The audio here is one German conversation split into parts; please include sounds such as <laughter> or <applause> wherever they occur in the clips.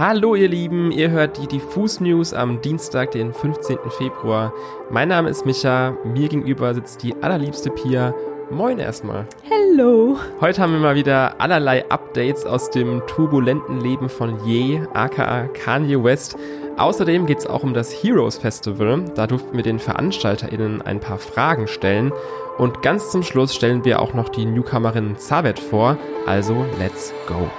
Hallo ihr Lieben, ihr hört die Diffus News am Dienstag, den 15. Februar. Mein Name ist Micha, mir gegenüber sitzt die allerliebste Pia. Moin erstmal. Hello. Heute haben wir mal wieder allerlei Updates aus dem turbulenten Leben von Ye, aka Kanye West. Außerdem geht es auch um das Heroes Festival. Da durften wir den VeranstalterInnen ein paar Fragen stellen. Und ganz zum Schluss stellen wir auch noch die Newcomerin Zavet vor. Also, let's go.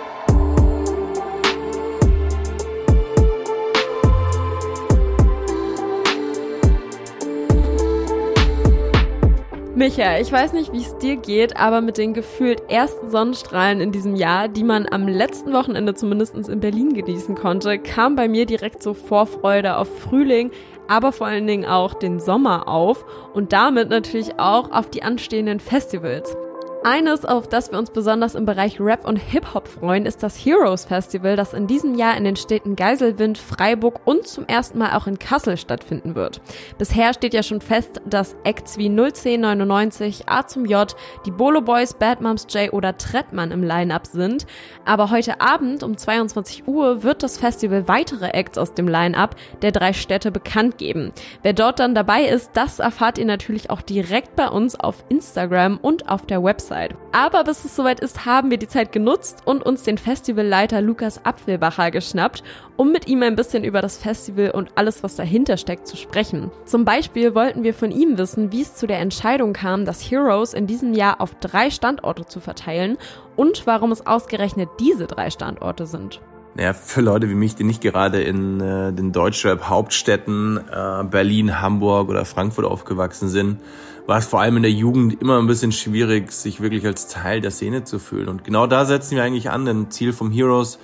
Micha, ich weiß nicht, wie es dir geht, aber mit den gefühlt ersten Sonnenstrahlen in diesem Jahr, die man am letzten Wochenende zumindest in Berlin genießen konnte, kam bei mir direkt so Vorfreude auf Frühling, aber vor allen Dingen auch den Sommer auf und damit natürlich auch auf die anstehenden Festivals. Eines, auf das wir uns besonders im Bereich Rap und Hip-Hop freuen, ist das Heroes Festival, das in diesem Jahr in den Städten Geiselwind, Freiburg und zum ersten Mal auch in Kassel stattfinden wird. Bisher steht ja schon fest, dass Acts wie 01099, A zum J, die Bolo Boys, Bad Moms J oder Trettmann im Line-Up sind. Aber heute Abend um 22 Uhr wird das Festival weitere Acts aus dem Line-Up der drei Städte bekannt geben. Wer dort dann dabei ist, das erfahrt ihr natürlich auch direkt bei uns auf Instagram und auf der Website. Website. Aber bis es soweit ist, haben wir die Zeit genutzt und uns den Festivalleiter Lukas Apfelbacher geschnappt, um mit ihm ein bisschen über das Festival und alles, was dahinter steckt, zu sprechen. Zum Beispiel wollten wir von ihm wissen, wie es zu der Entscheidung kam, das Heroes in diesem Jahr auf drei Standorte zu verteilen und warum es ausgerechnet diese drei Standorte sind. Ja, für Leute wie mich, die nicht gerade in äh, den Deutschrap-Hauptstädten äh, Berlin, Hamburg oder Frankfurt aufgewachsen sind, war es vor allem in der Jugend immer ein bisschen schwierig, sich wirklich als Teil der Szene zu fühlen. Und genau da setzen wir eigentlich an. Denn Ziel vom Heroes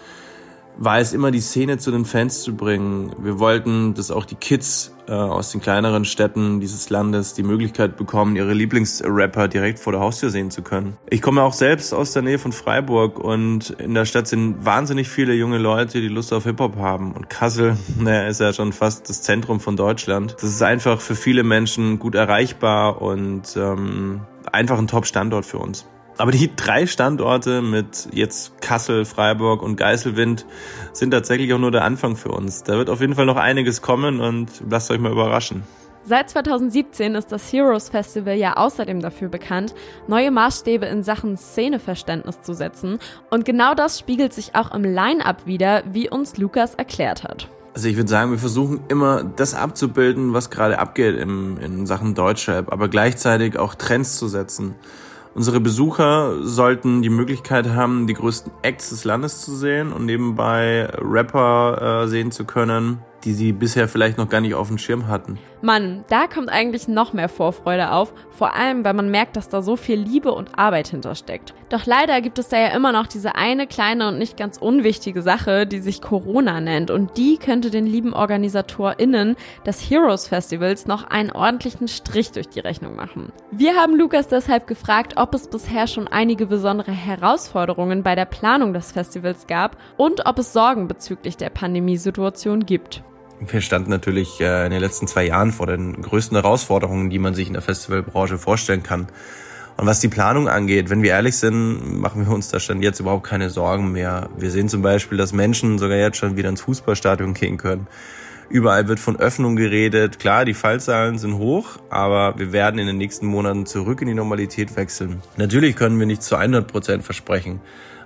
war es immer, die Szene zu den Fans zu bringen. Wir wollten, dass auch die Kids äh, aus den kleineren Städten dieses Landes die Möglichkeit bekommen, ihre Lieblingsrapper direkt vor der Haustür sehen zu können. Ich komme auch selbst aus der Nähe von Freiburg und in der Stadt sind wahnsinnig viele junge Leute, die Lust auf Hip-Hop haben. Und Kassel, <laughs> naja, ist ja schon fast das Zentrum von Deutschland. Das ist einfach für viele Menschen gut erreichbar und ähm, einfach ein Top-Standort für uns. Aber die drei Standorte mit jetzt Kassel, Freiburg und Geiselwind sind tatsächlich auch nur der Anfang für uns. Da wird auf jeden Fall noch einiges kommen und lasst euch mal überraschen. Seit 2017 ist das Heroes Festival ja außerdem dafür bekannt, neue Maßstäbe in Sachen Szeneverständnis zu setzen. Und genau das spiegelt sich auch im Line-up wieder, wie uns Lukas erklärt hat. Also ich würde sagen, wir versuchen immer das abzubilden, was gerade abgeht im, in Sachen Deutschrap, aber gleichzeitig auch Trends zu setzen. Unsere Besucher sollten die Möglichkeit haben, die größten Acts des Landes zu sehen und nebenbei Rapper äh, sehen zu können, die sie bisher vielleicht noch gar nicht auf dem Schirm hatten. Mann, da kommt eigentlich noch mehr Vorfreude auf, vor allem weil man merkt, dass da so viel Liebe und Arbeit hintersteckt. Doch leider gibt es da ja immer noch diese eine kleine und nicht ganz unwichtige Sache, die sich Corona nennt und die könnte den lieben OrganisatorInnen des Heroes Festivals noch einen ordentlichen Strich durch die Rechnung machen. Wir haben Lukas deshalb gefragt, ob es bisher schon einige besondere Herausforderungen bei der Planung des Festivals gab und ob es Sorgen bezüglich der Pandemiesituation gibt. Wir standen natürlich äh, in den letzten zwei Jahren vor den größten Herausforderungen, die man sich in der Festivalbranche vorstellen kann. Und was die Planung angeht, wenn wir ehrlich sind, machen wir uns da schon jetzt überhaupt keine Sorgen mehr. Wir sehen zum Beispiel, dass Menschen sogar jetzt schon wieder ins Fußballstadion gehen können. Überall wird von Öffnung geredet. Klar, die Fallzahlen sind hoch, aber wir werden in den nächsten Monaten zurück in die Normalität wechseln. Natürlich können wir nicht zu 100 Prozent versprechen.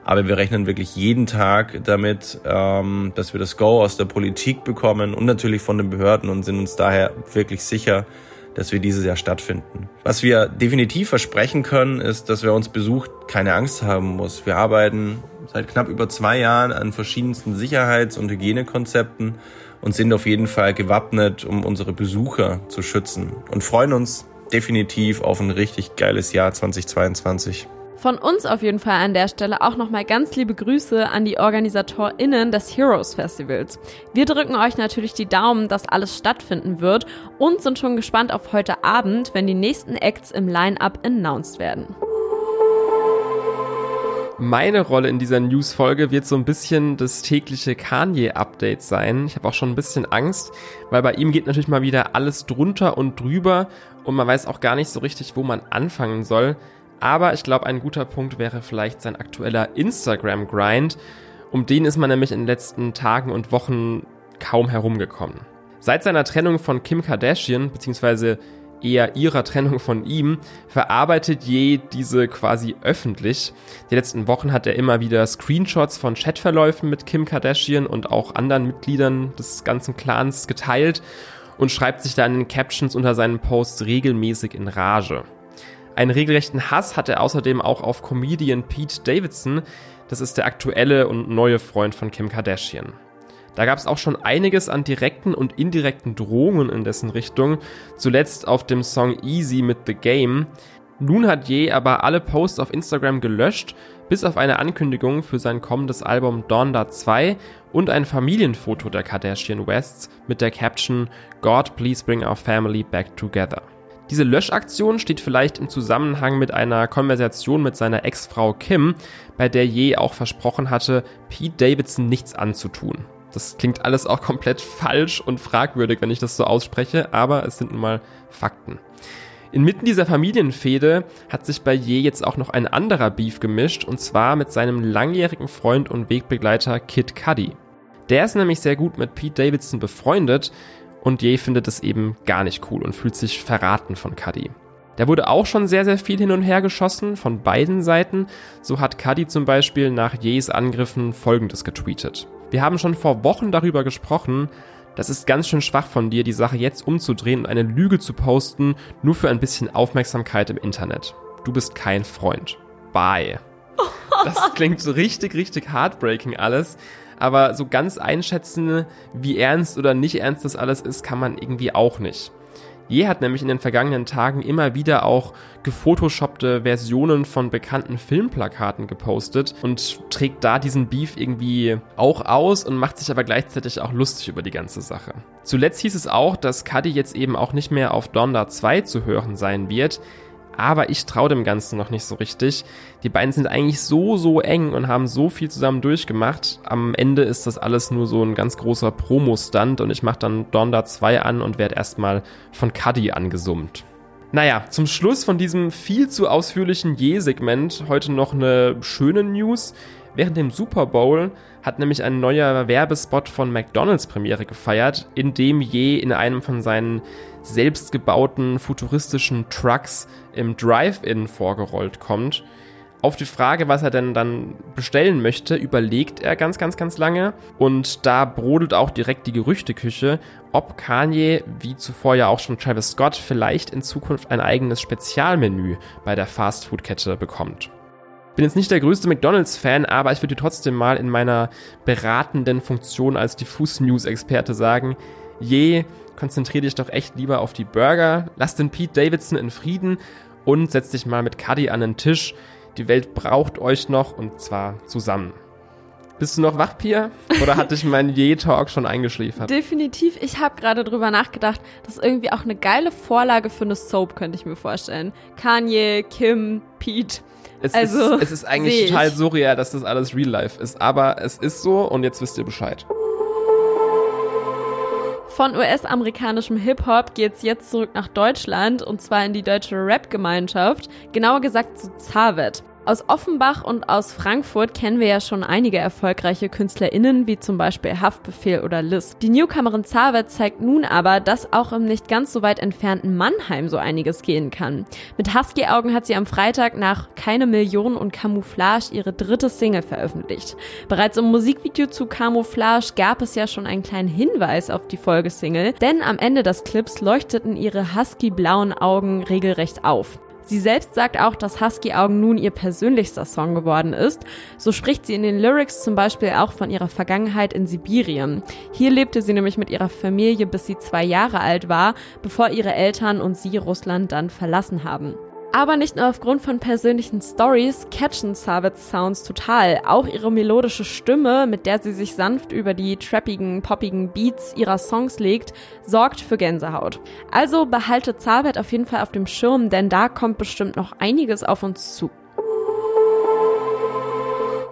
Aber wir rechnen wirklich jeden Tag damit, ähm, dass wir das Go aus der Politik bekommen und natürlich von den Behörden und sind uns daher wirklich sicher, dass wir dieses Jahr stattfinden. Was wir definitiv versprechen können, ist, dass wer uns besucht, keine Angst haben muss. Wir arbeiten seit knapp über zwei Jahren an verschiedensten Sicherheits- und Hygienekonzepten und sind auf jeden Fall gewappnet, um unsere Besucher zu schützen und freuen uns definitiv auf ein richtig geiles Jahr 2022. Von uns auf jeden Fall an der Stelle auch nochmal ganz liebe Grüße an die OrganisatorInnen des Heroes Festivals. Wir drücken euch natürlich die Daumen, dass alles stattfinden wird und sind schon gespannt auf heute Abend, wenn die nächsten Acts im Line-Up announced werden. Meine Rolle in dieser News-Folge wird so ein bisschen das tägliche Kanye-Update sein. Ich habe auch schon ein bisschen Angst, weil bei ihm geht natürlich mal wieder alles drunter und drüber und man weiß auch gar nicht so richtig, wo man anfangen soll. Aber ich glaube, ein guter Punkt wäre vielleicht sein aktueller Instagram-Grind. Um den ist man nämlich in den letzten Tagen und Wochen kaum herumgekommen. Seit seiner Trennung von Kim Kardashian, beziehungsweise eher ihrer Trennung von ihm, verarbeitet Ye diese quasi öffentlich. Die letzten Wochen hat er immer wieder Screenshots von Chatverläufen mit Kim Kardashian und auch anderen Mitgliedern des ganzen Clans geteilt und schreibt sich da in Captions unter seinen Posts regelmäßig in Rage. Einen regelrechten Hass hat er außerdem auch auf Comedian Pete Davidson, das ist der aktuelle und neue Freund von Kim Kardashian. Da gab es auch schon einiges an direkten und indirekten Drohungen in dessen Richtung, zuletzt auf dem Song Easy mit The Game. Nun hat Ye aber alle Posts auf Instagram gelöscht, bis auf eine Ankündigung für sein kommendes Album Donda 2 und ein Familienfoto der Kardashian Wests mit der Caption God please bring our family back together. Diese Löschaktion steht vielleicht im Zusammenhang mit einer Konversation mit seiner Ex-Frau Kim, bei der Ye auch versprochen hatte, Pete Davidson nichts anzutun. Das klingt alles auch komplett falsch und fragwürdig, wenn ich das so ausspreche, aber es sind nun mal Fakten. Inmitten dieser Familienfehde hat sich bei Je jetzt auch noch ein anderer Beef gemischt, und zwar mit seinem langjährigen Freund und Wegbegleiter Kid Cudi. Der ist nämlich sehr gut mit Pete Davidson befreundet und Je findet es eben gar nicht cool und fühlt sich verraten von Cudi. Da wurde auch schon sehr, sehr viel hin und her geschossen von beiden Seiten. So hat Cudi zum Beispiel nach Jes Angriffen folgendes getweetet. Wir haben schon vor Wochen darüber gesprochen. Das ist ganz schön schwach von dir, die Sache jetzt umzudrehen und eine Lüge zu posten, nur für ein bisschen Aufmerksamkeit im Internet. Du bist kein Freund. Bye. <laughs> Das klingt so richtig, richtig heartbreaking alles. Aber so ganz einschätzen, wie ernst oder nicht ernst das alles ist, kann man irgendwie auch nicht. Je hat nämlich in den vergangenen Tagen immer wieder auch gefotoshoppte Versionen von bekannten Filmplakaten gepostet und trägt da diesen Beef irgendwie auch aus und macht sich aber gleichzeitig auch lustig über die ganze Sache. Zuletzt hieß es auch, dass Cuddy jetzt eben auch nicht mehr auf Donda 2 zu hören sein wird aber ich traue dem Ganzen noch nicht so richtig. Die beiden sind eigentlich so, so eng und haben so viel zusammen durchgemacht. Am Ende ist das alles nur so ein ganz großer Promo-Stunt und ich mache dann Donda 2 an und werde erstmal von Cuddy angesummt. Naja, zum Schluss von diesem viel zu ausführlichen Je-Segment heute noch eine schöne News. Während dem Super Bowl hat nämlich ein neuer Werbespot von McDonald's Premiere gefeiert, in dem Je in einem von seinen selbstgebauten futuristischen Trucks im Drive-In vorgerollt kommt. Auf die Frage, was er denn dann bestellen möchte, überlegt er ganz, ganz, ganz lange. Und da brodelt auch direkt die Gerüchteküche, ob Kanye, wie zuvor ja auch schon Travis Scott, vielleicht in Zukunft ein eigenes Spezialmenü bei der Fastfood-Kette bekommt. Bin jetzt nicht der größte McDonalds-Fan, aber ich würde trotzdem mal in meiner beratenden Funktion als Diffus-News-Experte sagen, je, konzentriere dich doch echt lieber auf die Burger, lass den Pete Davidson in Frieden und setz dich mal mit Cuddy an den Tisch. Die Welt braucht euch noch und zwar zusammen. Bist du noch wach, Pia? Oder hat dich mein Je-Talk schon eingeschläfert? Definitiv. Ich habe gerade drüber nachgedacht. Das ist irgendwie auch eine geile Vorlage für eine Soap, könnte ich mir vorstellen. Kanye, Kim, Pete. Es, also, ist, es ist eigentlich total surreal, dass das alles Real Life ist. Aber es ist so und jetzt wisst ihr Bescheid. Von US-amerikanischem Hip-Hop geht's jetzt zurück nach Deutschland und zwar in die deutsche Rap-Gemeinschaft, genauer gesagt zu Zavet. Aus Offenbach und aus Frankfurt kennen wir ja schon einige erfolgreiche KünstlerInnen, wie zum Beispiel Haftbefehl oder Liz. Die Newcomerin Zavet zeigt nun aber, dass auch im nicht ganz so weit entfernten Mannheim so einiges gehen kann. Mit Husky-Augen hat sie am Freitag nach Keine Million und Camouflage ihre dritte Single veröffentlicht. Bereits im Musikvideo zu Camouflage gab es ja schon einen kleinen Hinweis auf die Folgesingle, denn am Ende des Clips leuchteten ihre husky-blauen Augen regelrecht auf. Sie selbst sagt auch, dass Husky Augen nun ihr persönlichster Song geworden ist. So spricht sie in den Lyrics zum Beispiel auch von ihrer Vergangenheit in Sibirien. Hier lebte sie nämlich mit ihrer Familie, bis sie zwei Jahre alt war, bevor ihre Eltern und sie Russland dann verlassen haben. Aber nicht nur aufgrund von persönlichen Stories catchen Savits Sounds total. Auch ihre melodische Stimme, mit der sie sich sanft über die trappigen, poppigen Beats ihrer Songs legt, sorgt für Gänsehaut. Also behaltet Savit auf jeden Fall auf dem Schirm, denn da kommt bestimmt noch einiges auf uns zu.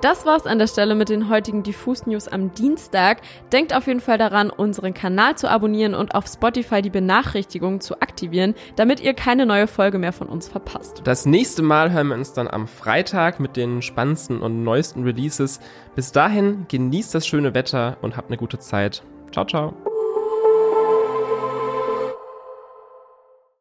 Das war's an der Stelle mit den heutigen Diffus News am Dienstag. Denkt auf jeden Fall daran, unseren Kanal zu abonnieren und auf Spotify die Benachrichtigungen zu aktivieren, damit ihr keine neue Folge mehr von uns verpasst. Das nächste Mal hören wir uns dann am Freitag mit den spannendsten und neuesten Releases. Bis dahin genießt das schöne Wetter und habt eine gute Zeit. Ciao, ciao.